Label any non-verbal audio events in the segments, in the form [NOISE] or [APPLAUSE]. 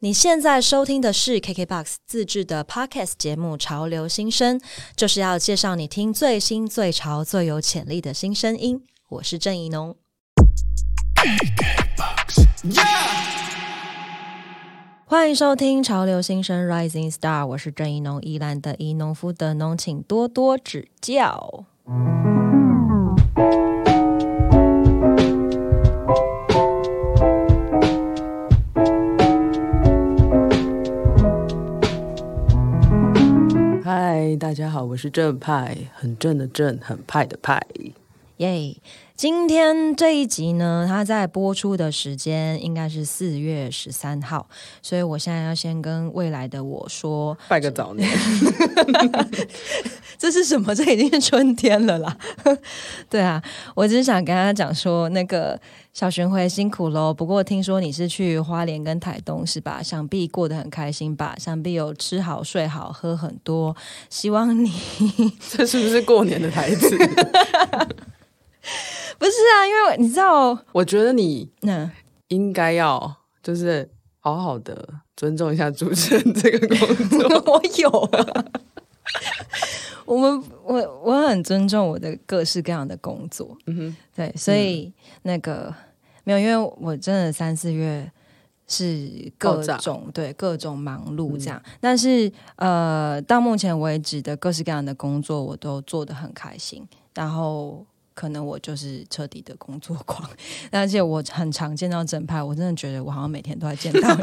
你现在收听的是 KKBOX 自制的 Podcast 节目《潮流新声》，就是要介绍你听最新、最潮、最有潜力的新声音。我是郑怡农。欢迎收听《潮流新生 Rising Star》，我是郑怡农，宜兰的宜农夫的农，请多多指教。大家好，我是正派，很正的正，很派的派。耶！今天这一集呢，它在播出的时间应该是四月十三号，所以我现在要先跟未来的我说拜个早年。[LAUGHS] 这是什么？这已经是春天了啦。[LAUGHS] 对啊，我只是想跟他讲说，那个小巡回辛苦喽。不过听说你是去花莲跟台东是吧？想必过得很开心吧？想必有吃好睡好喝很多。希望你 [LAUGHS] 这是不是过年的台词？[LAUGHS] 不是啊，因为你知道，我觉得你那应该要就是好好的尊重一下主持人这个工作。[LAUGHS] 我有。[LAUGHS] 我们我我很尊重我的各式各样的工作，嗯哼，对，所以那个没有，因为我真的三四月是各种对各种忙碌这样，但是呃，到目前为止的各式各样的工作我都做得很开心，然后可能我就是彻底的工作狂，[LAUGHS] 而且我很常见到正派，我真的觉得我好像每天都在见到你，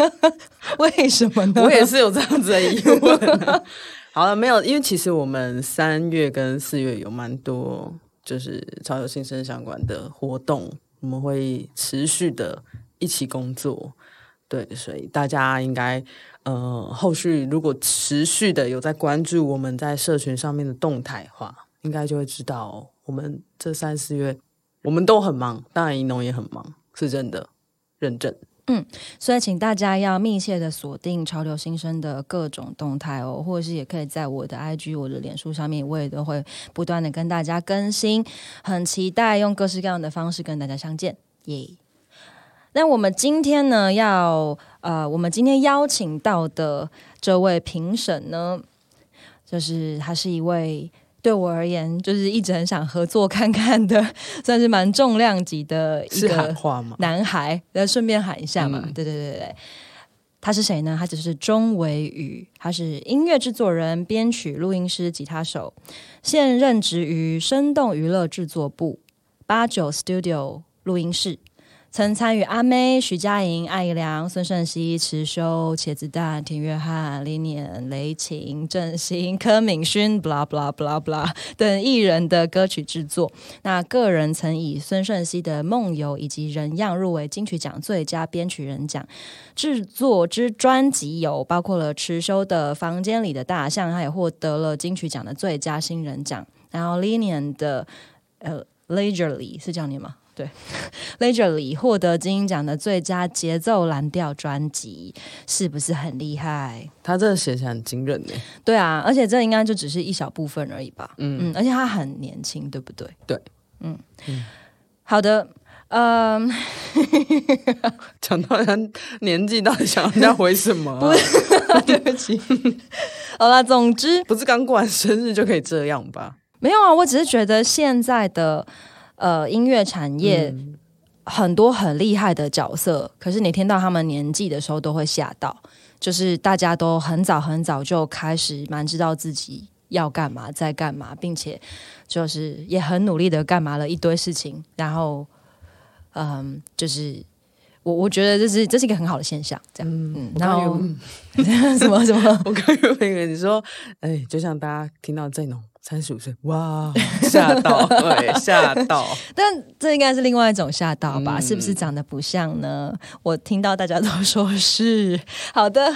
[LAUGHS] 为什么呢？我也是有这样子的疑问。[LAUGHS] 好了，没有，因为其实我们三月跟四月有蛮多就是潮流新生相关的活动，我们会持续的一起工作，对，所以大家应该呃后续如果持续的有在关注我们在社群上面的动态话，应该就会知道我们这三四月我们都很忙，当然银农也很忙，是真的认证。嗯，所以请大家要密切的锁定潮流新生的各种动态哦，或者是也可以在我的 IG、我的脸书上面，我也都会不断的跟大家更新，很期待用各式各样的方式跟大家相见耶。那我们今天呢，要呃，我们今天邀请到的这位评审呢，就是他是一位。对我而言，就是一直很想合作看看的，算是蛮重量级的一个男孩。那顺便喊一下嘛，对对对对，他是谁呢？他就是钟维宇，他是音乐制作人、编曲、录音师、吉他手，现任职于生动娱乐制作部八九 Studio 录音室。曾参与阿妹、徐佳莹、艾怡良、孙盛熙、池修、茄子蛋、田约翰、林念、雷晴、郑兴、柯敏勋，blah blah blah blah [LAUGHS] 等艺人的歌曲制作。那个人曾以孙盛熙的《梦游》以及《人样》入围金曲奖最佳编曲人奖。制作之专辑有包括了池修的《房间里的大象》，他也获得了金曲奖的最佳新人奖。然后 Linian 的呃 Leisurely 是这样念吗？对，[LAUGHS] Leisurely 获得金鹰奖的最佳节奏蓝调专辑，是不是很厉害？他这写起来很惊人呢。对啊，而且这应该就只是一小部分而已吧。嗯嗯，而且他很年轻，对不对？对，嗯嗯。好的，嗯，[LAUGHS] 讲到他年纪，到底想人家回什么？[LAUGHS] 对不起。好了，总之不是刚过完生日就可以这样吧？没有啊，我只是觉得现在的。呃，音乐产业很多很厉害的角色，可是你听到他们年纪的时候，都会吓到。就是大家都很早很早就开始蛮知道自己要干嘛，在干嘛，并且就是也很努力的干嘛了一堆事情。然后，嗯，就是我我觉得这是这是一个很好的现象。这样，嗯，然后什么 [LAUGHS] 什么，[LAUGHS] 我刚有那个你说，哎，就像大家听到这种。三十五岁，哇，[LAUGHS] 吓到，对，[LAUGHS] 吓到。但这应该是另外一种吓到吧？是不是长得不像呢？我听到大家都说是。好的，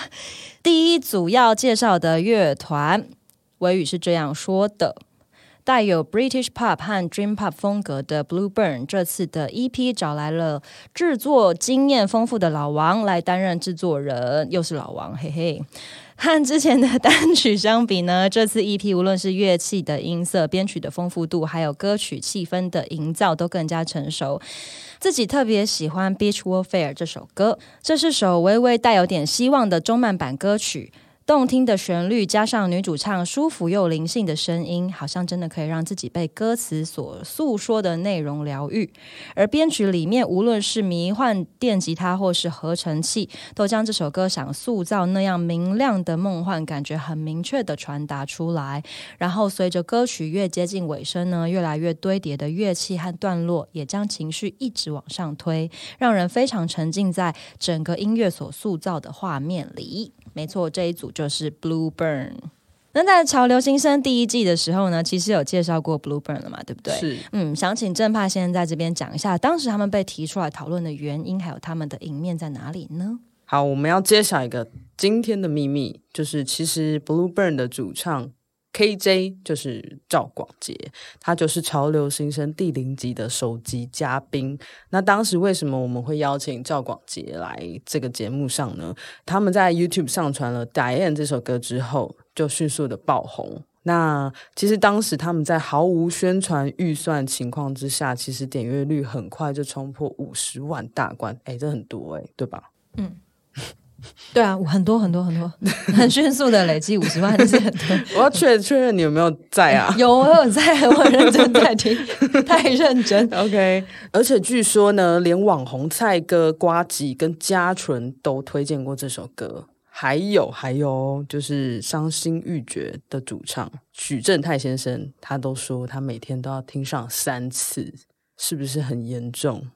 第一组要介绍的乐团，维语是这样说的：带有 British Pop 和 Dream Pop 风格的 Blue Burn，这次的 EP 找来了制作经验丰富的老王来担任制作人，又是老王，嘿嘿。和之前的单曲相比呢，[LAUGHS] 这次 EP 无论是乐器的音色、编曲的丰富度，还有歌曲气氛的营造，都更加成熟。自己特别喜欢《Beach Warfare》这首歌，这是首微微带有点希望的中慢版歌曲。动听的旋律加上女主唱舒服又灵性的声音，好像真的可以让自己被歌词所诉说的内容疗愈。而编曲里面，无论是迷幻电吉他或是合成器，都将这首歌想塑造那样明亮的梦幻感觉很明确的传达出来。然后随着歌曲越接近尾声呢，越来越堆叠的乐器和段落，也将情绪一直往上推，让人非常沉浸在整个音乐所塑造的画面里。没错，这一组就是 Blue Burn。那在《潮流新生》第一季的时候呢，其实有介绍过 Blue Burn 了嘛，对不对？是，嗯，想请正派先生在这边讲一下，当时他们被提出来讨论的原因，还有他们的赢面在哪里呢？好，我们要揭晓一个今天的秘密，就是其实 Blue Burn 的主唱。KJ 就是赵广杰，他就是潮流新生第零集的首集嘉宾。那当时为什么我们会邀请赵广杰来这个节目上呢？他们在 YouTube 上传了《Diane》这首歌之后，就迅速的爆红。那其实当时他们在毫无宣传预算情况之下，其实点阅率很快就冲破五十万大关，哎，这很多哎，对吧？嗯。[LAUGHS] 对啊，很多很多很多，很迅速的累积五十万是很多。[LAUGHS] 我要确确认你有没有在啊？有，我有在，我认真在听，太认真。[LAUGHS] OK，而且据说呢，连网红蔡哥、瓜吉跟嘉纯都推荐过这首歌。还有还有，就是伤心欲绝的主唱许正泰先生，他都说他每天都要听上三次，是不是很严重？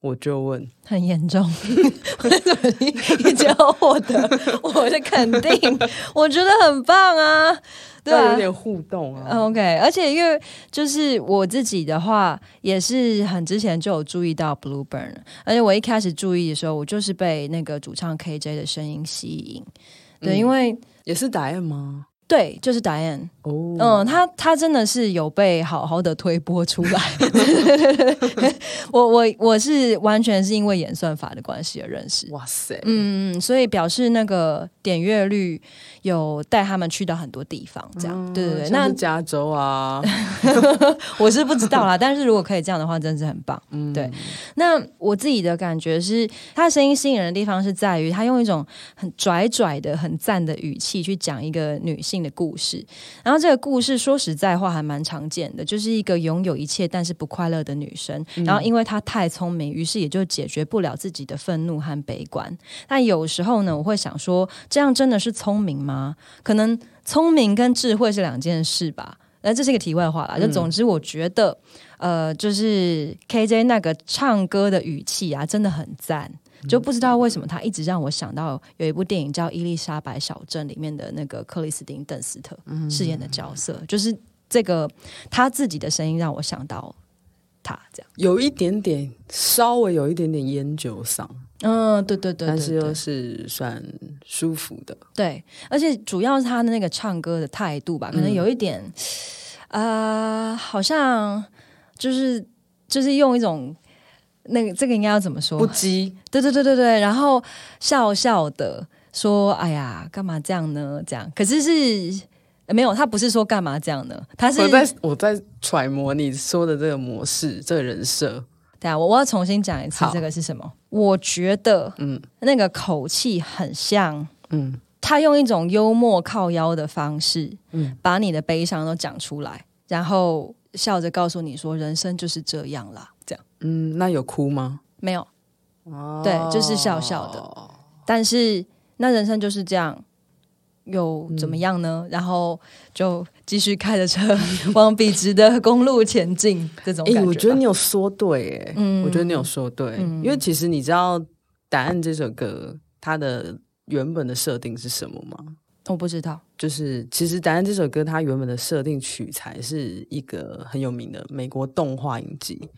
我就问，很严重？[LAUGHS] 你你只要获得我的肯定？我觉得很棒啊，对啊，有点互动啊。OK，而且因为就是我自己的话，也是很之前就有注意到 Blue Burn，而且我一开始注意的时候，我就是被那个主唱 KJ 的声音吸引。对，因为也是答案吗？对，就是 Diane。哦，嗯，他他真的是有被好好的推播出来。[LAUGHS] 我我我是完全是因为演算法的关系而认识。哇塞，嗯，所以表示那个点阅率有带他们去到很多地方，这样对对对。那加州啊，[LAUGHS] 我是不知道啦。但是如果可以这样的话，真的是很棒。嗯，对。那我自己的感觉是，他的声音吸引人的地方是在于他用一种很拽拽的、很赞的语气去讲一个女性。的故事，然后这个故事说实在话还蛮常见的，就是一个拥有一切但是不快乐的女生，然后因为她太聪明，于是也就解决不了自己的愤怒和悲观。但有时候呢，我会想说，这样真的是聪明吗？可能聪明跟智慧是两件事吧。那这是一个题外话啦。就总之，我觉得，呃，就是 KJ 那个唱歌的语气啊，真的很赞。就不知道为什么他一直让我想到有一部电影叫《伊丽莎白小镇》里面的那个克里斯汀·邓斯特饰演的角色，就是这个他自己的声音让我想到他这样，有一点点稍微有一点点烟酒嗓，嗯，对对对，但是又是算舒服的，对，而且主要是他的那个唱歌的态度吧，可能有一点，呃，好像就是就是用一种。那个这个应该要怎么说？不羁，对对对对对，然后笑笑的说：“哎呀，干嘛这样呢？”这样，可是是没有，他不是说干嘛这样呢？他是我在我在揣摩你说的这个模式，这个人设。对啊，我我要重新讲一次，这个是什么？我觉得，嗯，那个口气很像，嗯，他用一种幽默靠腰的方式，嗯，把你的悲伤都讲出来，然后笑着告诉你说：“人生就是这样啦。”嗯，那有哭吗？没有，哦，对，就是笑笑的。但是那人生就是这样，又怎么样呢？然后就继续开着车 [LAUGHS] 往笔直的公路前进。这种，哎，我觉得你有说对，哎，嗯，我觉得你有说对，因为其实你知道《答案》这首歌它的原本的设定是什么吗？我不知道。就是其实《答案》这首歌它原本的设定取材是一个很有名的美国动画影集。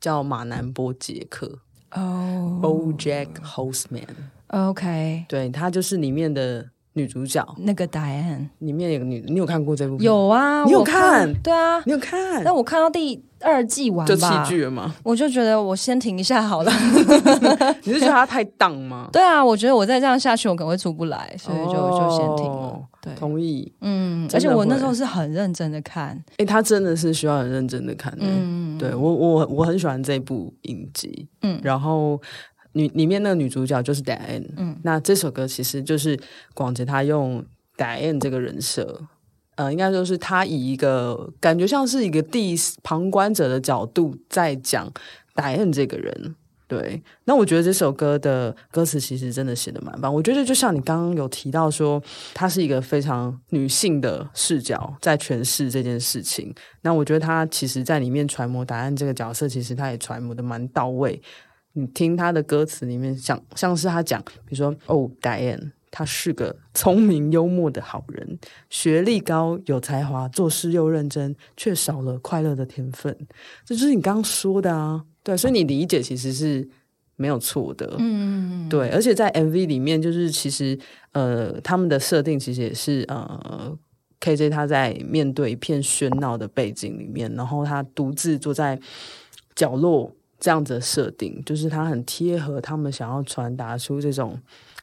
叫马南波杰克哦，BoJack Horseman。OK，对他就是里面的女主角，那个 Diane 里面有个女，你有看过这部片？有啊，你有我看对啊，你有看？但我看到第二季完就弃吧，剧了吗？我就觉得我先停一下好了。[LAUGHS] 你是觉得它太荡吗？[LAUGHS] 对啊，我觉得我再这样下去，我可能会出不来，所以就、就先停了哦。对，同意。嗯，而且我那时候是很认真的看，哎、他真的是需要很认真的看的。嗯，对我我我很喜欢这部影集，嗯然后女里面那个女主角就是 Diane，嗯那这首歌其实就是广杰他用 Diane 这个人设，呃，应该说是他以一个感觉像是一个第旁观者的角度在讲 Diane 这个人。对，那我觉得这首歌的歌词其实真的写的蛮棒。我觉得就像你刚刚有提到说，它是一个非常女性的视角在诠释这件事情。那我觉得他其实在里面揣摩答案这个角色，其实他也揣摩的蛮到位。你听他的歌词里面，像像是他讲，比如说哦，Diane，他是个聪明幽默的好人，学历高，有才华，做事又认真，却少了快乐的天分。这就是你刚刚说的啊，对，所以你理解其实是没有错的。嗯，对，而且在 MV 里面，就是其实呃，他们的设定其实也是呃，KJ 他在面对一片喧闹的背景里面，然后他独自坐在角落这样子的设定，就是他很贴合他们想要传达出这种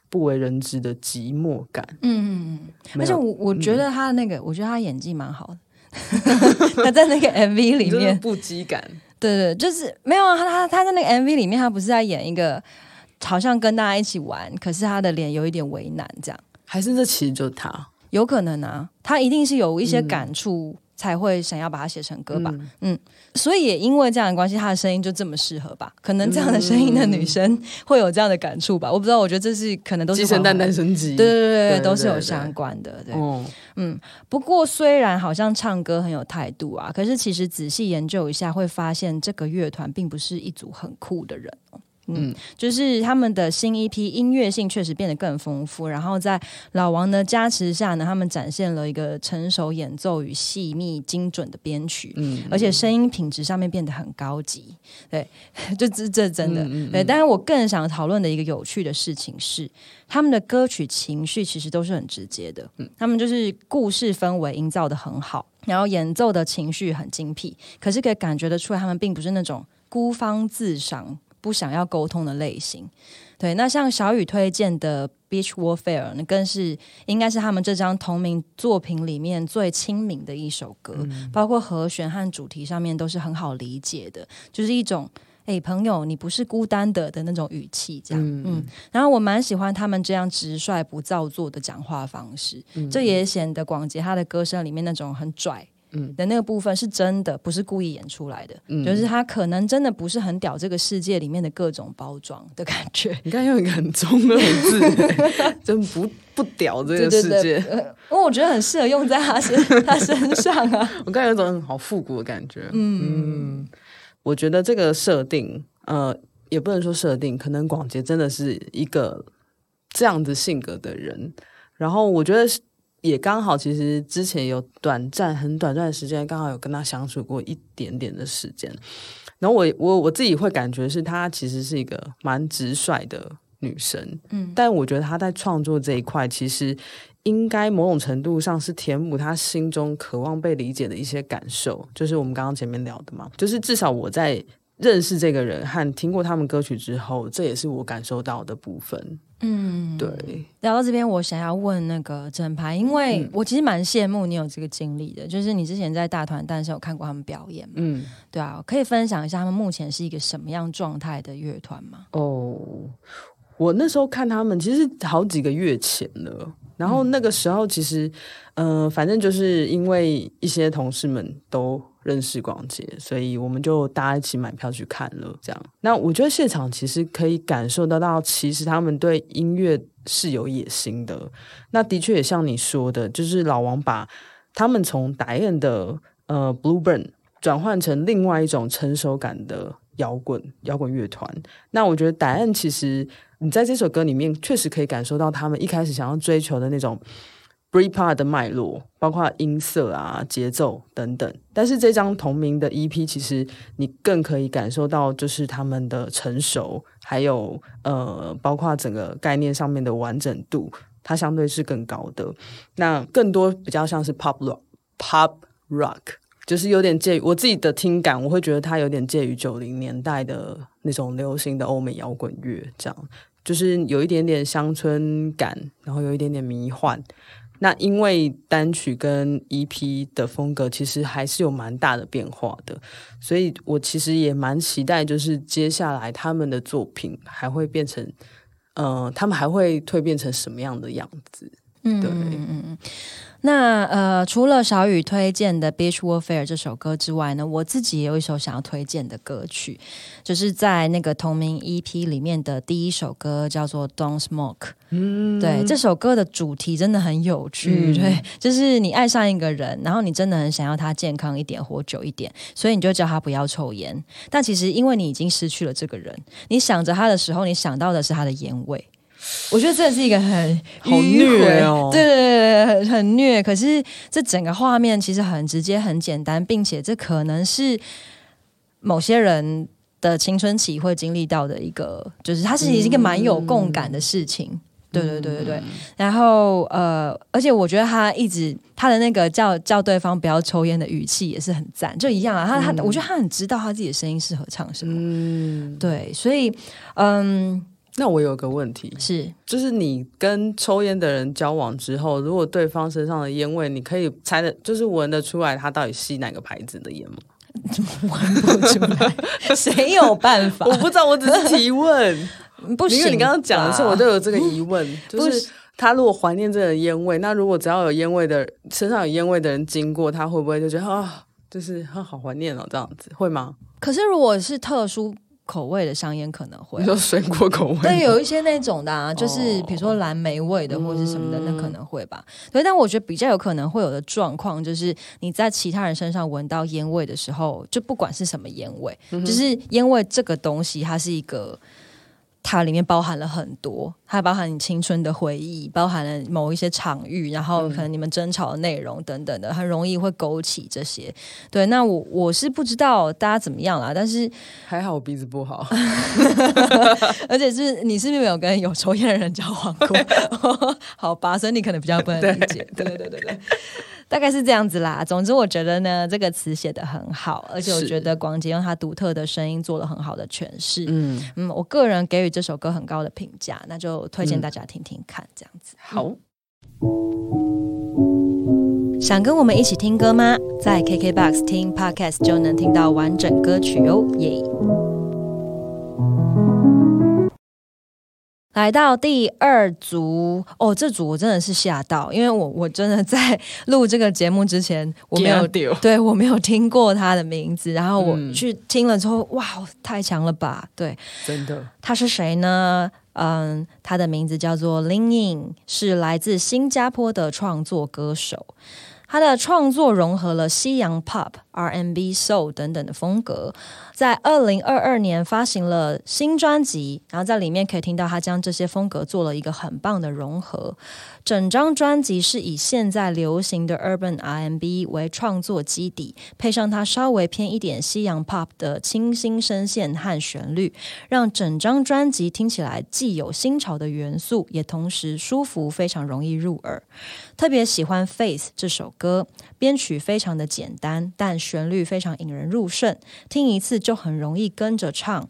不为人知的寂寞感。嗯，嗯嗯而且我我觉得他那个，我觉得他演技蛮好的。[LAUGHS] 他在那个 MV 里面，不羁感，对对，就是没有啊他他他在那个 MV 里面，他不是在演一个好像跟大家一起玩，可是他的脸有一点为难，这样还是这其实就是他。有可能啊，他一定是有一些感触才会想要把它写成歌吧。嗯所以也因为这样的关系，她的声音就这么适合吧？可能这样的声音的女生会有这样的感触吧？我不知道，我觉得这是可能都是鸡生蛋，蛋生鸡。对对对对，对都是有相关的。对，哦，不过虽然好像唱歌很有态度啊，可是其实仔细研究一下，会发现这个乐团并不是一组很酷的人哦。嗯，就是他们的新一批音乐性确实变得更丰富，然后在老王的加持下呢，他们展现了一个成熟演奏与细密精准的编曲，嗯，而且声音品质上面变得很高级。对，[LAUGHS] 这这这真的、嗯嗯对。但是我更想讨论的一个有趣的事情是，他们的歌曲情绪其实都是很直接的，嗯他们就是故事氛围营造的很好，然后演奏的情绪很精辟，可是可以感觉得出来，他们并不是那种孤芳自赏、不想要沟通的类型。对，那像小雨推荐的《Beach Warfare》，那更是应该是他们这张同名作品里面最亲民的一首歌，包括和弦和主题上面都是很好理解的，就是一种。哎、朋友，你不是孤单的的那种语气，这样，嗯然后我蛮喜欢他们这样直率不造作的讲话方式，这也显得广杰他的歌声里面那种很拽。的那个部分是真的，不是故意演出来的，就是他可能真的不是很屌这个世界里面的各种包装的感觉。[LAUGHS] 你刚才用一个很中二的字，欸 [LAUGHS] 真不不屌这个世界。呃，因为我觉得很适合用在他身 [LAUGHS] 他身上啊。我刚才有一种好复古的感觉。嗯我觉得这个设定，呃，也不能说设定，可能广杰真的是一个这样子性格的人。然后我觉得是也刚好，其实之前有短暂、很短暂的时间，刚好有跟他相处过一点点的时间。然后我我我自己会感觉是她其实是一个蛮直率的女生，嗯，但我觉得她在创作这一块，其实应该某种程度上是填补她心中渴望被理解的一些感受，就是我们刚刚前面聊的嘛，就是至少我在认识这个人和听过他们歌曲之后，这也是我感受到的部分。嗯，对，聊到这边，我想要问那个整排，因为我其实蛮羡慕你有这个经历的，就是你之前在大团诞生有看过他们表演嘛？嗯，对啊，可以分享一下他们目前是一个什么样状态的乐团吗？哦，我那时候看他们其实好几个月前了，然后那个时候其实，呃，反正就是因为一些同事们都认识广杰，所以我们就大家一起买票去看了。这样，那我觉得现场其实可以感受得到，其实他们对音乐是有野心的。那的确也像你说的，就是老王把他们从打雁的呃 Blueburn 转换成另外一种成熟感的摇滚摇滚乐团。那我觉得打雁其实你在这首歌里面确实可以感受到他们一开始想要追求的那种 Britpop 的脉络，包括音色啊、节奏等等。但是这张同名的 EP，其实你更可以感受到，就是他们的成熟，还有呃，包括整个概念上面的完整度。它相对是更高的。那更多比较像是 pop rock，pop rock 就是有点介于我自己的听感，我会觉得它有点介于九零年代的那种流行的欧美摇滚乐，这样就是有一点点乡村感，然后有一点点迷幻。那因为单曲跟 EP 的风格其实还是有蛮大的变化的，所以我其实也蛮期待，就是接下来他们的作品还会变成，呃，他们还会蜕变成什么样的样子？嗯，对，嗯嗯。那呃，除了小雨推荐的《Beach Warfare》这首歌之外呢，我自己也有一首想要推荐的歌曲，就是在那个同名 EP 里面的第一首歌，叫做《Don't Smoke》。嗯，对，这首歌的主题真的很有趣。对，就是你爱上一个人，然后你真的很想要他健康一点，活久一点，所以你就叫他不要抽烟。但其实因为你已经失去了这个人，你想着他的时候，你想到的是他的烟味。我觉得这是一个很好虐哦，对对对，很很虐。可是这整个画面其实很直接、很简单，并且这可能是某些人的青春期会经历到的一个，就是它是一个蛮有共感的事情。对对对对对。然后呃，而且我觉得他一直他的那个叫叫对方不要抽烟的语气也是很赞，就一样啊。他他，我觉得他很知道他自己的声音适合唱什么。嗯，对，所以嗯。那我有个问题是，就是你跟抽烟的人交往之后，如果对方身上的烟味，你可以猜的，就是闻得出来他到底吸哪个牌子的烟吗？[LAUGHS] 闻不出来，[LAUGHS] 谁有办法？我不知道，我只是提问。[LAUGHS] 不行，因为你刚刚讲的时候，我就有这个疑问，就是他如果怀念这个烟味，那如果只要有烟味的身上有烟味的人经过，他会不会就觉得啊，就是他好怀念哦，这样子会吗？可是如果是特殊。口味的香烟可能会，你说水果口味，对，有一些那种的，啊，就是比如说蓝莓味的或者是什么的，那可能会吧。对，但我觉得比较有可能会有的状况，就是你在其他人身上闻到烟味的时候，就不管是什么烟味，就是烟味这个东西，它是一个。它里面包含了很多，它包含你青春的回忆，包含了某一些场域，然后可能你们争吵的内容等等的，很容易会勾起这些。对，那我我是不知道大家怎么样啦，但是还好我鼻子不好，[LAUGHS] 而且是你是不是没有跟有抽烟的人交往过？[LAUGHS] 好吧，所以你可能比较不能理解。对对对对对。大概是这样子啦。总之，我觉得呢，这个词写的很好，而且我觉得广杰用他独特的声音做了很好的诠释。嗯嗯，我个人给予这首歌很高的评价，那就推荐大家听听看，这样子。好，想跟我们一起听歌吗？在 KKBOX 听 Podcast 就能听到完整歌曲哦，耶！来到第二组哦，这组我真的是吓到，因为我我真的在录这个节目之前，我没有对我没有听过他的名字，然后我去听了之后，哇，太强了吧！对，真的，他是谁呢？嗯，他的名字叫做 Lin Ying，是来自新加坡的创作歌手。他的创作融合了西洋 pop、R&B、soul 等等的风格，在二零二二年发行了新专辑，然后在里面可以听到他将这些风格做了一个很棒的融合。整张专辑是以现在流行的 urban R&B 为创作基底，配上它稍微偏一点西洋 pop 的清新声线和旋律，让整张专辑听起来既有新潮的元素，也同时舒服，非常容易入耳。特别喜欢《Face》这首歌，编曲非常的简单，但旋律非常引人入胜，听一次就很容易跟着唱。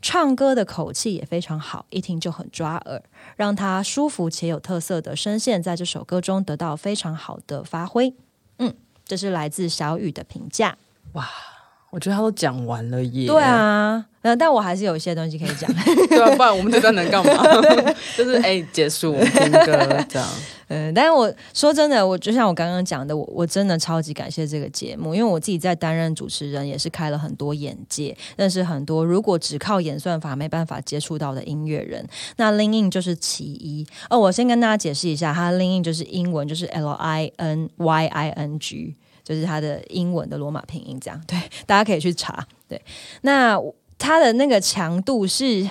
唱歌的口气也非常好，一听就很抓耳，让他舒服且有特色的声线在这首歌中得到非常好的发挥。嗯，这是来自小雨的评价。哇，我觉得他都讲完了耶。对啊。嗯，但我还是有一些东西可以讲，[LAUGHS] 对啊？不然我们这段能干嘛？[LAUGHS] 就是哎，结束听歌 [LAUGHS] 这样。嗯，但是我说真的，我就像我刚刚讲的，我我真的超级感谢这个节目，因为我自己在担任主持人，也是开了很多眼界，认识很多如果只靠演算法没办法接触到的音乐人。那 Lin In 就是其一。哦，我先跟大家解释一下，它 Lin In 就是英文，就是 L I N Y I N G，就是它的英文的罗马拼音，这样对，大家可以去查。对，那。它的那个强度是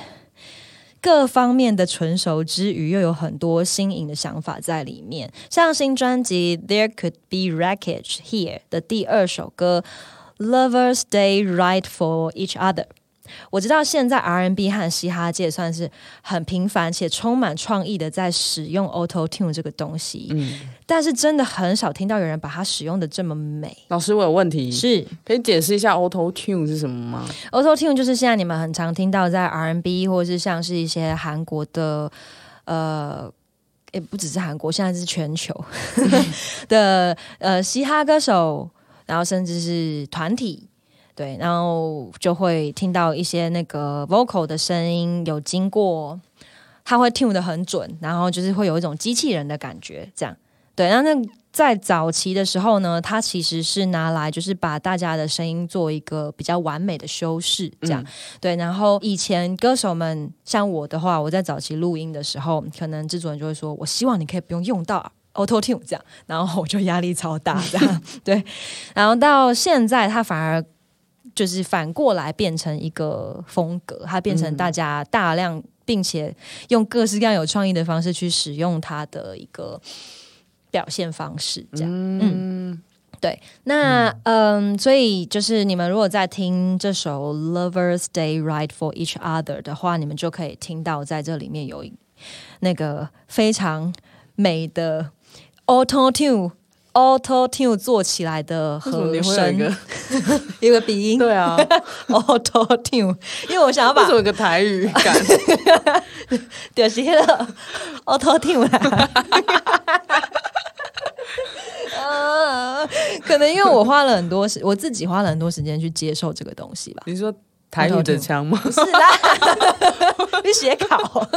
各方面的纯熟之余，又有很多新颖的想法在里面。像新专辑《There Could Be Wreckage Here》的第二首歌《Lovers Stay Right for Each Other》，我知道现在 R&B 和嘻哈界算是很频繁且充满创意的在使用 Auto Tune 这个东西，嗯，但是真的很少听到有人把它使用的这么美。老师，我有问题，是可以解释一下 Auto Tune 是什么吗？Auto Tune 就是现在你们很常听到在 R&B 或者是像是一些韩国的，呃。也不只是韩国，现在是全球 [LAUGHS] 的呃嘻哈歌手，然后甚至是团体，对，然后就会听到一些那个 vocal 的声音有经过，他会 tune 的很准，然后就是会有一种机器人的感觉，这样，对，然后那。在早期的时候呢，它其实是拿来就是把大家的声音做一个比较完美的修饰，这样对。然后以前歌手们像我的话，我在早期录音的时候，可能制作人就会说：“我希望你可以不用用到 Auto Tune 这样。”然后我就压力超大，这样 [LAUGHS] 对。然后到现在，它反而就是反过来变成一个风格，它变成大家大量并且用各式各样有创意的方式去使用它的一个。表现方式这样，嗯，对，那嗯，所以就是你们如果在听这首《Lovers Stay Right for Each Other》的话，你们就可以听到在这里面有那个非常美的 Auto Tune Auto Tune 做起来的和声，[LAUGHS] 一个鼻音，对啊，[LAUGHS] Auto Tune，因为我想要把做一个台语感，[LAUGHS] 就是那个 Auto Tune。啊，可能因为我花了很多时，我自己花了很多时间去接受这个东西吧。你说台语的腔吗？是啦，[LAUGHS] [LAUGHS] 你写稿，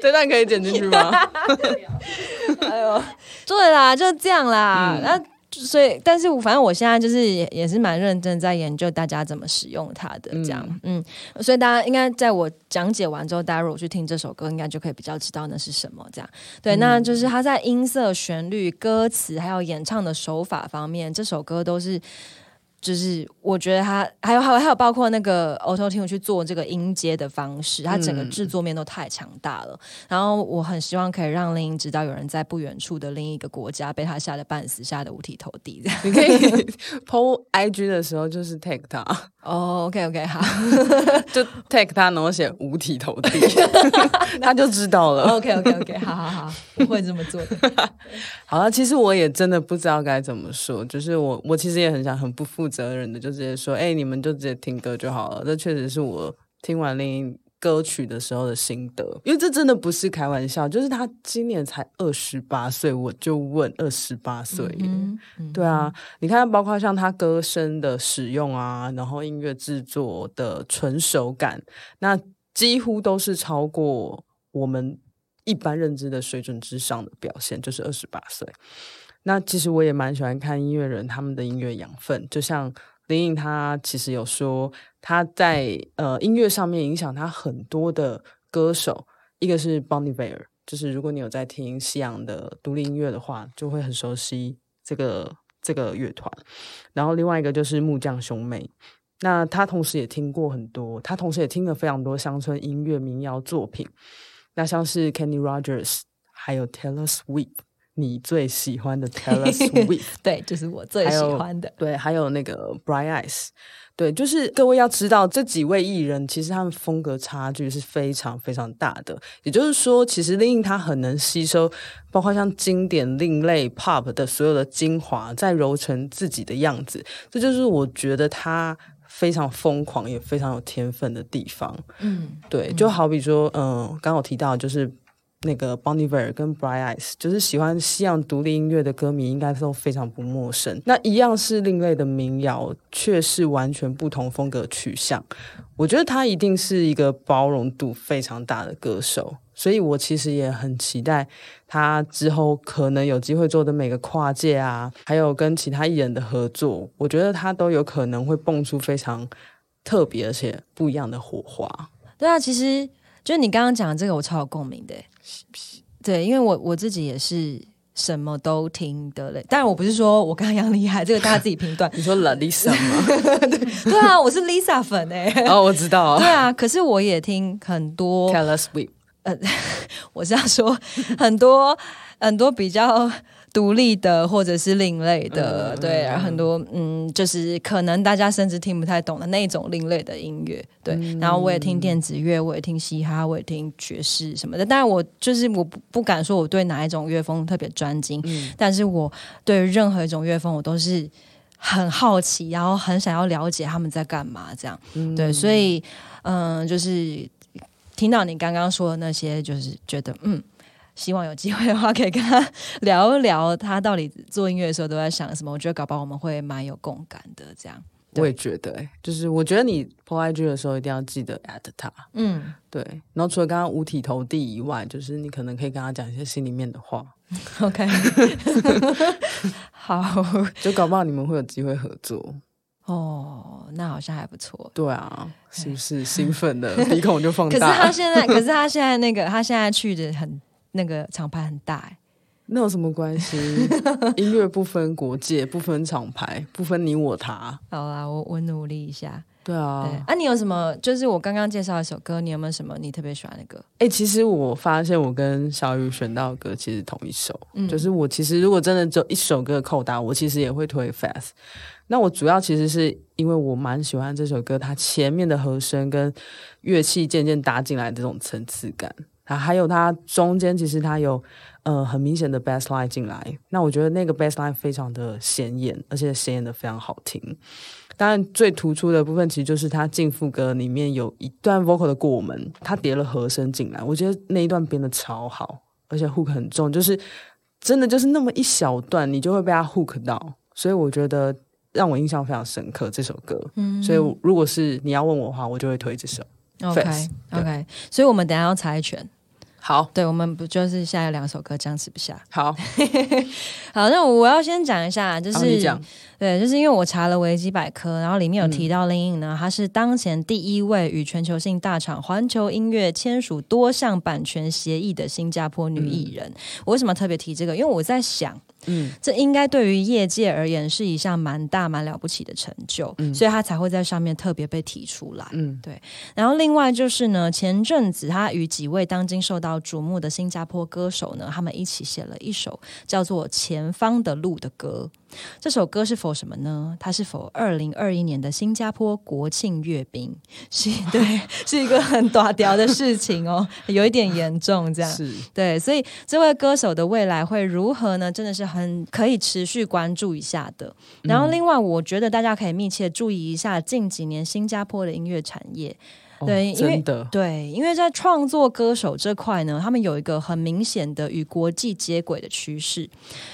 这段可以剪进去吗？[LAUGHS] 哎呦，对啦，就这样啦。那。所以，但是我反正我现在就是也也是蛮认真在研究大家怎么使用它的这样，嗯，所以大家应该在我讲解完之后，大家如果去听这首歌，应该就可以比较知道那是什么这样。对，那就是它在音色、旋律、歌词还有演唱的手法方面，这首歌都是。就是我觉得他还有还有还有包括那个 Auto Tune 去做这个音阶的方式，它整个制作面都太强大了。然后我很希望可以让林知道有人在不远处的另一个国家被他吓得半死，吓得五体投地这样。你可以 [LAUGHS] PO IG 的时候就是 take 他哦，OK OK 好，[LAUGHS] 就 take 他，然后写五体投地，[LAUGHS] 他就知道了。OK OK OK 好好好，我会这么做的。好了，其实我也真的不知道该怎么说，就是我我其实也很想很不负责。责任的就直接说，哎，你们就直接听歌就好了。这确实是我听完另一歌曲的时候的心得，因为这真的不是开玩笑。就是他今年才二十八岁，我就问二十八岁，对啊，你看，包括像他歌声的使用啊，然后音乐制作的纯熟感，那几乎都是超过我们一般认知的水准之上的表现，就是二十八岁。那其实我也蛮喜欢看音乐人他们的音乐养分，就像林颖，他其实有说他在呃音乐上面影响他很多的歌手，一个是 Bonnie Bear，就是如果你有在听西洋的独立音乐的话，就会很熟悉这个这个乐团。然后另外一个就是木匠兄妹，那他同时也听过很多，他同时也听了非常多乡村音乐民谣作品，那像是 Kenny Rogers，还有 Taylor Swift。你最喜欢的 [LAUGHS] Taylor Swift，[LAUGHS] 对，就是我最喜欢的。对，还有那个 Bright Eyes，对，就是各位要知道，这几位艺人其实他们风格差距是非常非常大的。也就是说，其实令他很能吸收，包括像经典、另类 Pop 的所有的精华，再揉成自己的样子。这就是我觉得他非常疯狂，也非常有天分的地方。嗯，对，就好比说，嗯，刚我提到就是。那个 Bonnie Ver 跟 Bright Eyes，就是喜欢西洋独立音乐的歌迷，应该都非常不陌生。那一样是另类的民谣，却是完全不同风格取向。我觉得他一定是一个包容度非常大的歌手，所以我其实也很期待他之后可能有机会做的每个跨界啊，还有跟其他艺人的合作，我觉得他都有可能会蹦出非常特别而且不一样的火花。对啊，其实就是你刚刚讲的这个，我超有共鸣的。对，因为我我自己也是什么都听的嘞，当然我不是说我刚刚一样厉害，这个大家自己评断。[LAUGHS] 你说 Lisa 吗？[LAUGHS] 对对啊，我是 Lisa 粉哎。哦，我知道。对啊，可是我也听很多。[LAUGHS] Taylor Swift。呃，我是要说很多很多比较独立的或者是另类的，嗯对，然后很多嗯，就是可能大家甚至听不太懂的那种另类的音乐，对。嗯然后我也听电子乐，我也听嘻哈，我也听爵士什么的。但是，我就是我不不敢说我对哪一种乐风特别专精，嗯但是我对任何一种乐风我都是很好奇，然后很想要了解他们在干嘛，这样。嗯对，所以嗯、就是听到你刚刚说的那些，就是觉得嗯。希望有机会的话，可以跟他聊一聊他到底做音乐的时候都在想什么。我觉得搞不好我们会蛮有共感的。这样，我也觉得、欸，就是我觉得你 po IG 的时候一定要记得 at 他，嗯，对。然后除了刚刚五体投地以外，就是你可能可以跟他讲一些心里面的话，[LAUGHS] OK，[LAUGHS] 好就搞不好你们会有机会合作。哦，那好像还不错。对啊，是不是兴奋的鼻孔就放大 [LAUGHS] 可是？他现在，可是他现在那个，他现在去的很那个厂牌很大、欸，那有什么关系？[LAUGHS] 音乐不分国界，不分厂牌，不分你我他。好啦，我我努力一下。对啊，对，啊，你有什么？就是我刚刚介绍一首歌，你有没有什么你特别喜欢的歌？哎、其实我发现我跟小雨选到的歌其实同一首，嗯就是我其实如果真的只有一首歌的扣打，我其实也会推 Fast。那我主要其实是因为我蛮喜欢这首歌，它前面的和声跟乐器渐渐搭进来的这种层次感，啊，还有它中间其实它有呃很明显的 bass line 进来，那我觉得那个 bass line 非常的显眼，而且显眼的非常好听。当然，最突出的部分其实就是它进副歌里面有一段 vocal 的过门，它叠了和声进来，我觉得那一段编的超好，而且 hook 很重，就是真的就是那么一小段，你就会被它 hook 到，所以我觉得让我印象非常深刻这首歌。嗯所以如果是你要问我的话，我就会推这首。OK OK，所以我们等一下要猜拳。好，对，我们不就是现在有两首歌僵持不下。好，[LAUGHS] 好，那我要先讲一下，就是对，就是因为我查了维基百科，然后里面有提到林颖呢，她是当前第一位与全球性大厂环球音乐签署多项版权协议的新加坡女艺人。我为什么特别提这个？因为我在想，嗯这应该对于业界而言是一项蛮大蛮了不起的成就，所以他才会在上面特别被提出来。嗯然后另外就是呢，前阵子他与几位当今受到瞩目的新加坡歌手呢，他们一起写了一首叫做《前方的路》的歌。这首歌是否什么呢？它是否二零二一年的新加坡国庆阅兵？是对，[LAUGHS] 是一个很短调的事情哦，[LAUGHS] 有一点严重这样。是对，所以这位歌手的未来会如何呢？真的是很可以持续关注一下的。然后，另外我觉得大家可以密切注意一下近几年新加坡的音乐产业。对哦因为对，因为在创作歌手这块呢，他们有一个很明显的与国际接轨的趋势，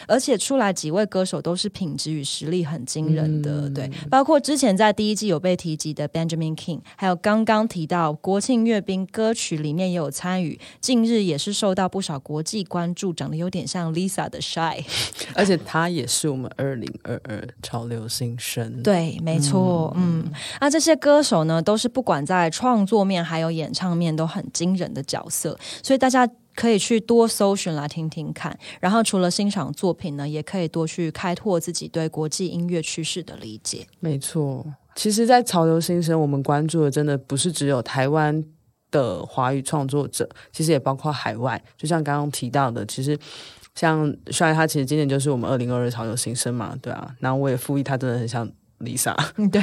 而且出来几位歌手都是品质与实力很惊人的。嗯对，包括之前在第一季有被提及的 Benjamin King，还有刚刚提到国庆阅兵歌曲里面也有参与，近日也是受到不少国际关注，长得有点像 Lisa 的 Shy。[LAUGHS] 而且他也是我们二零二二潮流新生。对，没错，嗯，那这些歌手呢，都是不管在创创作面还有演唱面都很惊人的角色，所以大家。可以去多搜寻来听听看，然后除了欣赏作品呢，也可以多去开拓自己对国际音乐趋势的理解。没错，其实，在潮流新生，我们关注的真的不是只有台湾的华语创作者，其实也包括海外。就像刚刚提到的，其实像帅他，其实今年就是我们二零二二潮流新生嘛，对啊。然后我也附议他真的很像 Lisa，嗯，对，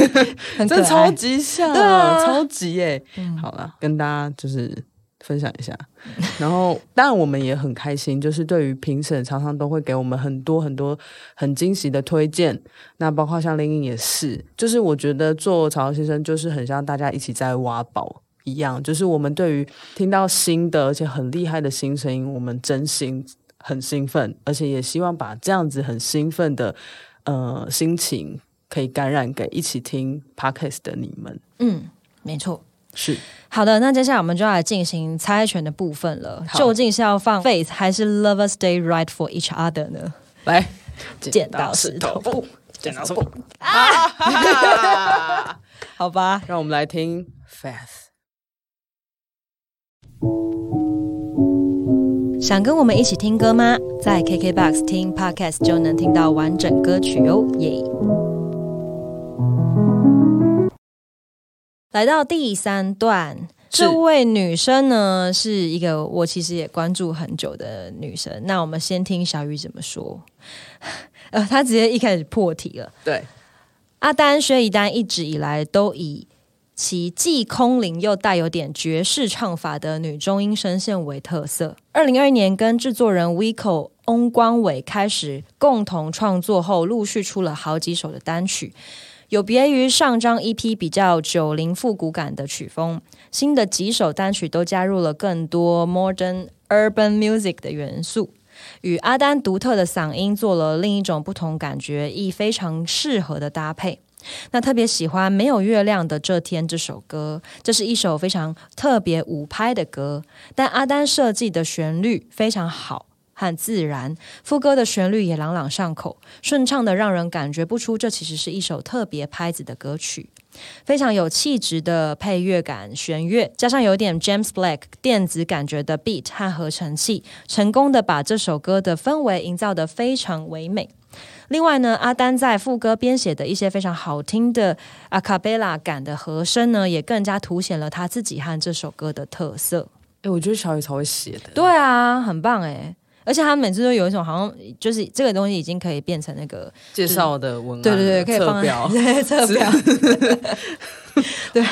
[LAUGHS] 真的超。级像，对啊超级耶、好了，跟大家就是分享一下。[LAUGHS] 然后，当然我们也很开心，就是对于评审常常都会给我们很多很多很惊喜的推荐。那包括像林颖也是，就是我觉得做潮流先生就是很像大家一起在挖宝。一样，就是我们对于听到新的而且很厉害的新声音，我们真心很兴奋，而且也希望把这样子很兴奋的呃心情可以感染给一起听 podcast 的你们。嗯，没错。是好的，那接下来我们就要来进行猜拳的部分了。究竟是要放 Faith 还是 Lovers Stay Right for Each Other 呢？来剪刀石头布，剪刀石头布啊！[LAUGHS] 好吧，让我们来听 Faith。想跟我们一起听歌吗？在 KKBOX 听 Podcast 就能听到完整歌曲哦，耶！来到第三段，这位女生呢，是一个我其实也关注很久的女生。那我们先听小雨怎么说。[LAUGHS] 呃，她直接一开始破题了。对，阿丹薛一丹一直以来都以其既空灵又带有点爵士唱法的女中音声线为特色。二零二一年跟制作人 Vico 翁光伟开始共同创作后，陆续出了好几首的单曲。有别于上张 EP 比较九零复古感的曲风，新的几首单曲都加入了更多 modern urban music 的元素，与阿丹独特的嗓音做了另一种不同感觉，亦非常适合的搭配。那特别喜欢《没有月亮的这天》这首歌，这是一首非常特别五拍的歌，但阿丹设计的旋律非常好。很自然，副歌的旋律也朗朗上口，顺畅的让人感觉不出这其实是一首特别拍子的歌曲。非常有气质的配乐感，弦乐加上有点 James Black 电子感觉的 beat 和合成器，成功的把这首歌的氛围营造的非常唯美。另外呢，阿丹在副歌编写的一些非常好听的 a cappella 感的和声呢，也更加凸显了他自己和这首歌的特色。哎，我觉得小雨超会写的。对啊，很棒哎。而且他每次都有一种好像就是这个东西已经可以变成那个介绍的文案，对对对，可以测标，[LAUGHS] 对测标，[LAUGHS] [LAUGHS] 对，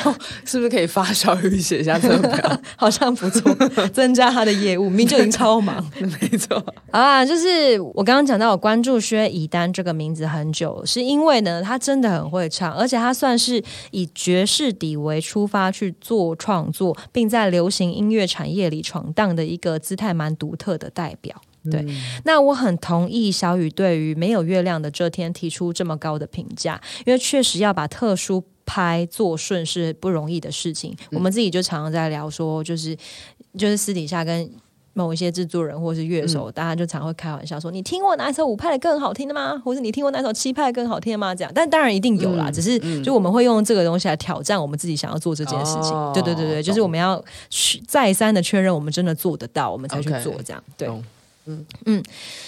是不是可以发小雨写一下测标？[LAUGHS] 好像不错，增加他的业务，明就已经超忙，[LAUGHS] 没错啊。就是我刚刚讲到，我关注薛以丹这个名字很久，是因为呢，他真的很会唱，而且他算是以爵士底为出发去做创作，并在流行音乐产业里闯荡的一个姿态蛮独特的代表。对，那我很同意小雨对于没有月亮的这天提出这么高的评价，因为确实要把特殊拍做顺是不容易的事情。我们自己就常常在聊说，就是就是私底下跟某一些制作人或是乐手，大家就常会开玩笑说：“你听过哪一首五拍的更好听的吗？或者你听过哪首七拍更好听的吗？”这样，但当然一定有啦，只是就我们会用这个东西来挑战我们自己想要做这件事情。对对对对，就是我们要去再三的确认我们真的做得到，我们才去做这样。对。嗯嗯，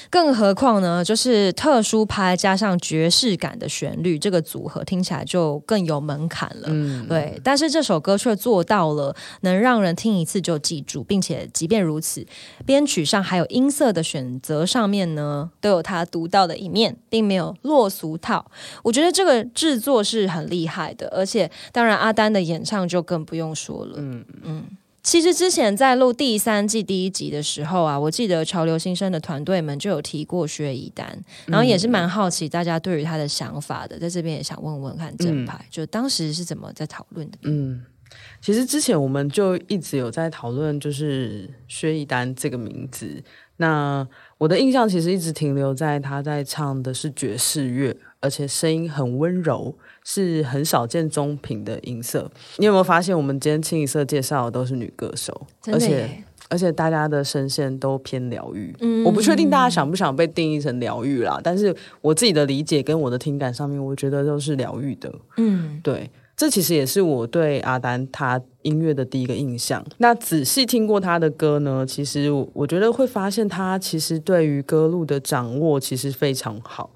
更何况呢？就是特殊拍加上爵士感的旋律，这个组合听起来就更有门槛了。嗯，对。但是这首歌却做到了能让人听一次就记住，并且即便如此，编曲上还有音色的选择上面呢，都有它独到的一面，并没有落俗套。我觉得这个制作是很厉害的，而且当然阿丹的演唱就更不用说了。嗯嗯。其实之前在录第三季第一集的时候啊，我记得潮流新生的团队们就有提过薛一丹，然后也是蛮好奇大家对于他的想法的，在这边也想问问看正牌，就当时是怎么在讨论的？嗯，其实之前我们就一直有在讨论，就是薛一丹这个名字。那我的印象其实一直停留在他在唱的是爵士乐，而且声音很温柔。是很少见中频的音色，你有没有发现我们今天清一色介绍的都是女歌手，而且而且大家的声线都偏疗愈。嗯，我不确定大家想不想被定义成疗愈啦，但是我自己的理解跟我的听感上面，我觉得都是疗愈的。嗯，对，这其实也是我对阿丹他音乐的第一个印象。那仔细听过他的歌呢，其实我觉得会发现他其实对于歌路的掌握其实非常好。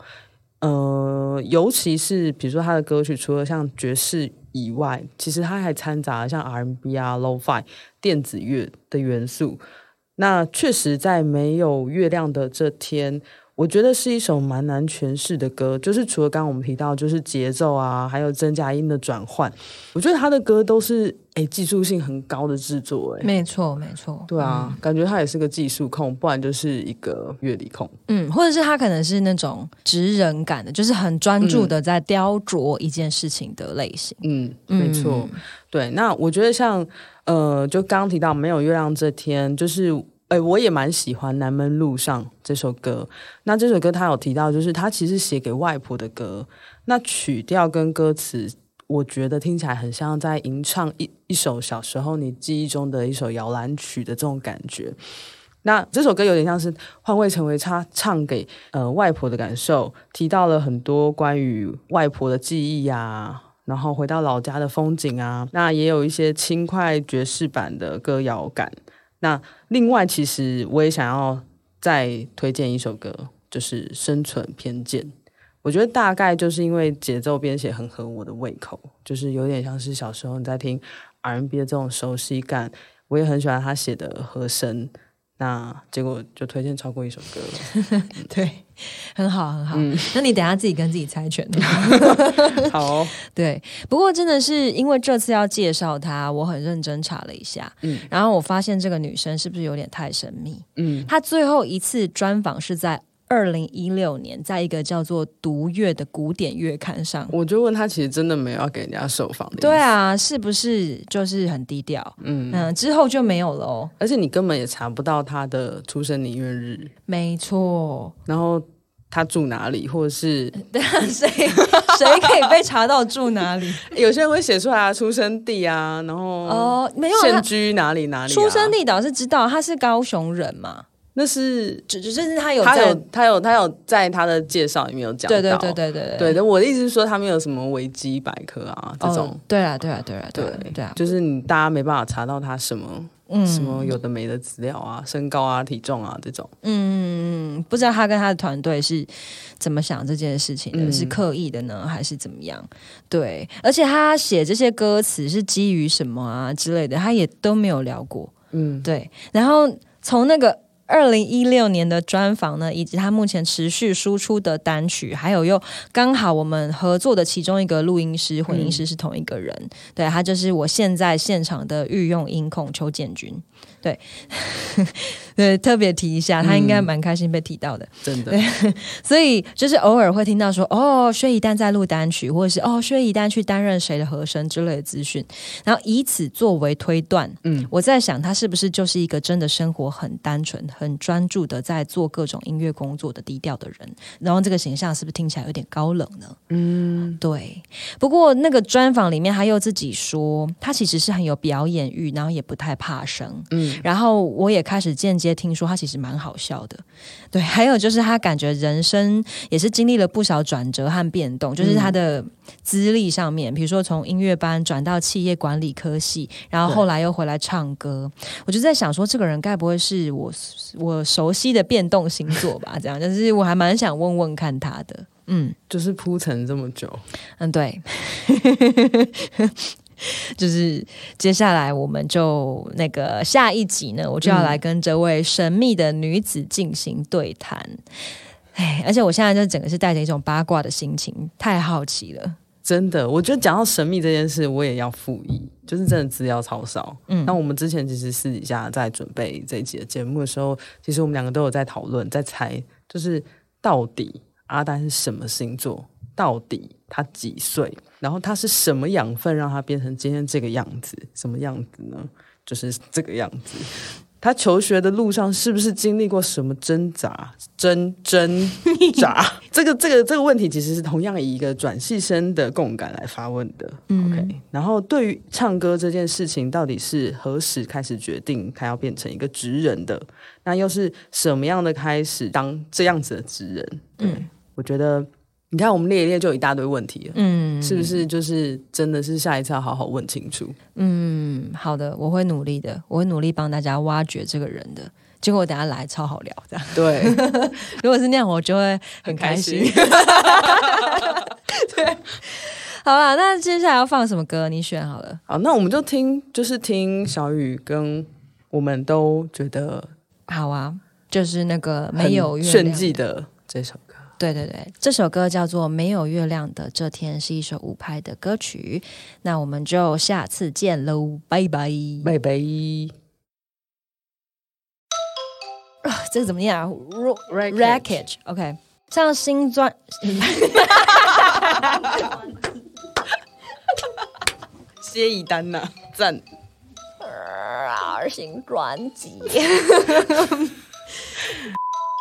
呃，尤其是比如说他的歌曲，除了像爵士以外，其实他还掺杂了像 R&B 啊、Lo-Fi 电子乐的元素。那确实，在没有月亮的这天。我觉得是一首蛮难诠释的歌，就是除了刚刚我们提到，就是节奏啊，还有真假音的转换，我觉得他的歌都是诶技术性很高的制作，诶。没错没错，对啊，感觉他也是个技术控，不然就是一个乐理控，嗯，或者是他可能是那种职人感的，就是很专注的在雕琢一件事情的类型，嗯，没错，对，那我觉得像呃，就刚刚提到没有月亮这天，就是。哎，我也蛮喜欢《南门路上》这首歌。那这首歌他有提到，就是他其实写给外婆的歌。那曲调跟歌词，我觉得听起来很像在吟唱一一首小时候你记忆中的一首摇篮曲的这种感觉。那这首歌有点像是换位成为他唱给呃外婆的感受，提到了很多关于外婆的记忆啊，然后回到老家的风景啊。那也有一些轻快爵士版的歌谣感。那另外，其实我也想要再推荐一首歌，就是《生存偏见》。我觉得大概就是因为节奏编写很合我的胃口，就是有点像是小时候你在听 R&B 的这种熟悉感，我也很喜欢他写的和声。那结果就推荐超过一首歌了，[LAUGHS] 对，很好很好。那你等下自己跟自己猜拳。[LAUGHS] 好，[LAUGHS] 对。不过真的是因为这次要介绍她，我很认真查了一下，嗯，然后我发现这个女生是不是有点太神秘？嗯，她最后一次专访是在。二零一六年，在一个叫做《独乐》的古典月刊上，我就问他，其实真的没有要给人家受访的。对啊，是不是就是很低调？嗯嗯，之后就没有了哦。而且你根本也查不到他的出生年月日。没错。然后他住哪里，或者是 [LAUGHS] 对啊，谁谁可以被查到住哪里？[LAUGHS] 有些人会写出来出生地啊，然后哦，没有现居哪里哪里？出生地倒是知道，他是高雄人嘛。那是，就就是他有，他有，他有，他有在他的介绍里面有讲到，对对对对对对。对，我的意思是说，他们有什么维基百科啊这种？对啊对啊对啊对对啊，就是你大家没办法查到他什么，嗯，什么有的没的资料啊，身高啊、体重啊这种。嗯，不知道他跟他的团队是怎么想这件事情的，是刻意的呢，还是怎么样？对，而且他写这些歌词是基于什么啊之类的，他也都没有聊过。嗯，对。然后从那个。二零一六年的专访呢，以及他目前持续输出的单曲，还有又刚好我们合作的其中一个录音师、混音师是同一个人，对他就是我现在现场的御用音控邱建军。对，[LAUGHS] 对，特别提一下，他应该蛮开心被提到的，真的。对，[LAUGHS] 所以就是偶尔会听到说，哦，薛一丹在录单曲，或者是哦，薛一丹去担任谁的和声之类的资讯，然后以此作为推断。嗯，我在想，他是不是就是一个真的生活很单纯、很专注的在做各种音乐工作的低调的人？然后这个形象是不是听起来有点高冷呢？嗯，对。不过那个专访里面，他又自己说，他其实是很有表演欲，然后也不太怕生。嗯。然后我也开始间接听说他其实蛮好笑的，对，还有就是他感觉人生也是经历了不少转折和变动，就是他的资历上面，比如说从音乐班转到企业管理科系，然后后来又回来唱歌，我就在想说，这个人该不会是我我熟悉的变动星座吧？这样，就是我还蛮想问问看他的，嗯，就是铺陈这么久，嗯，对。[LAUGHS] 就是接下来我们就那个下一集呢，我就要来跟这位神秘的女子进行对谈。哎，而且我现在就整个是带着一种八卦的心情，太好奇了。真的，我觉得讲到神秘这件事，我也要复议，就是真的资料超少。嗯，那我们之前其实私底下在准备这一集的节目的时候，其实我们两个都有在讨论，在猜，就是到底阿丹是什么星座。到底他几岁？然后他是什么养分让他变成今天这个样子？什么样子呢？就是这个样子。他求学的路上是不是经历过什么挣扎、挣挣扎？[LAUGHS] 这个、这个、这个问题其实是同样以一个转系生的共感来发问的。OK，然后对于唱歌这件事情，到底是何时开始决定他要变成一个职人的？那又是什么样的开始当这样子的职人？嗯，我觉得。你看，我们列一列就有一大堆问题了，嗯，是不是？就是真的是下一次要好好问清楚。嗯，好的，我会努力的，我会努力帮大家挖掘这个人的。结果我等下来超好聊，这样对。[LAUGHS] 如果是那样，我就会很开心。[LAUGHS] 对，好了，那接下来要放什么歌？你选好了。好，那我们就听，就是听小雨跟我们都觉得好啊，就是那个没有炫技的这首。对对对，这首歌叫做《没有月亮的这天》，是一首五拍的歌曲。那我们就下次见喽，拜拜拜拜。啊，这个怎么样？Rackage，OK，像新专，[LAUGHS] 谢以丹呐，赞。新专辑。[LAUGHS]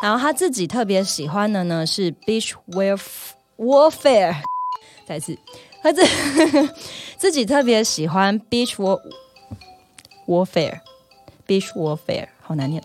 然后他自己特别喜欢的呢是 Beach Warfare，再次，他自自己特别喜欢 Beach War Warfare，Beach Warfare，好难念。